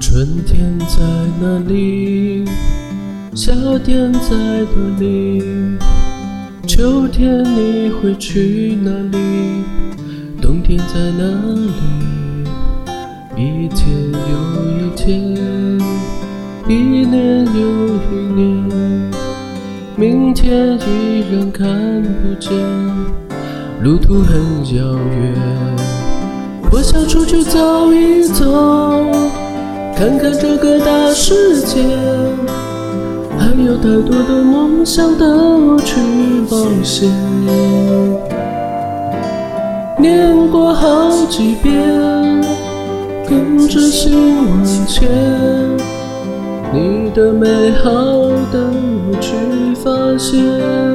春天在哪里？夏天在哪里？秋天你会去哪里？冬天在哪里？一天又一天，一年又一年，明天依然看不见，路途很遥远。我想出去走一走，看看这个大世界，还有太多的梦想等我去冒险。念过好几遍，跟着心往前，你的美好等我去发现。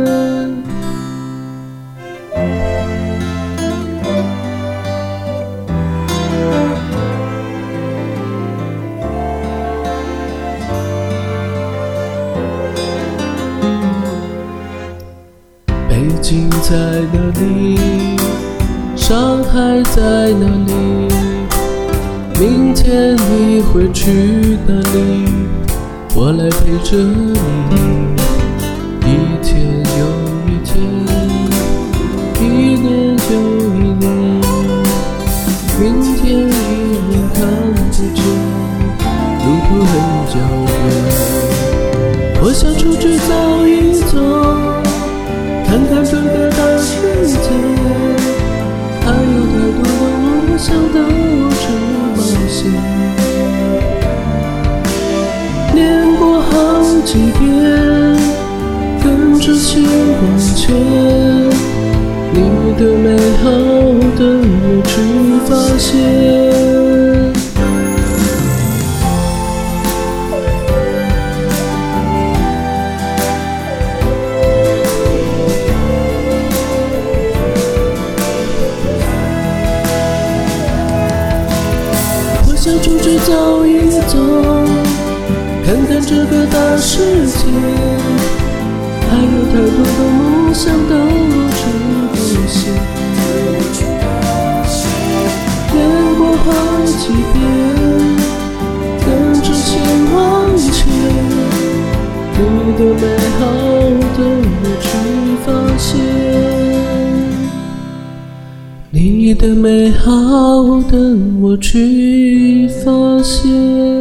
心在哪里？上海在哪里？明天你会去哪里？我来陪着你，却，你的美好等我去发现。我想出去走一走，看看这个大世界，还有太多的梦想等我去实现。念过好几遍，等着心往前，你的美好等我去发现。你的美好等我去发现。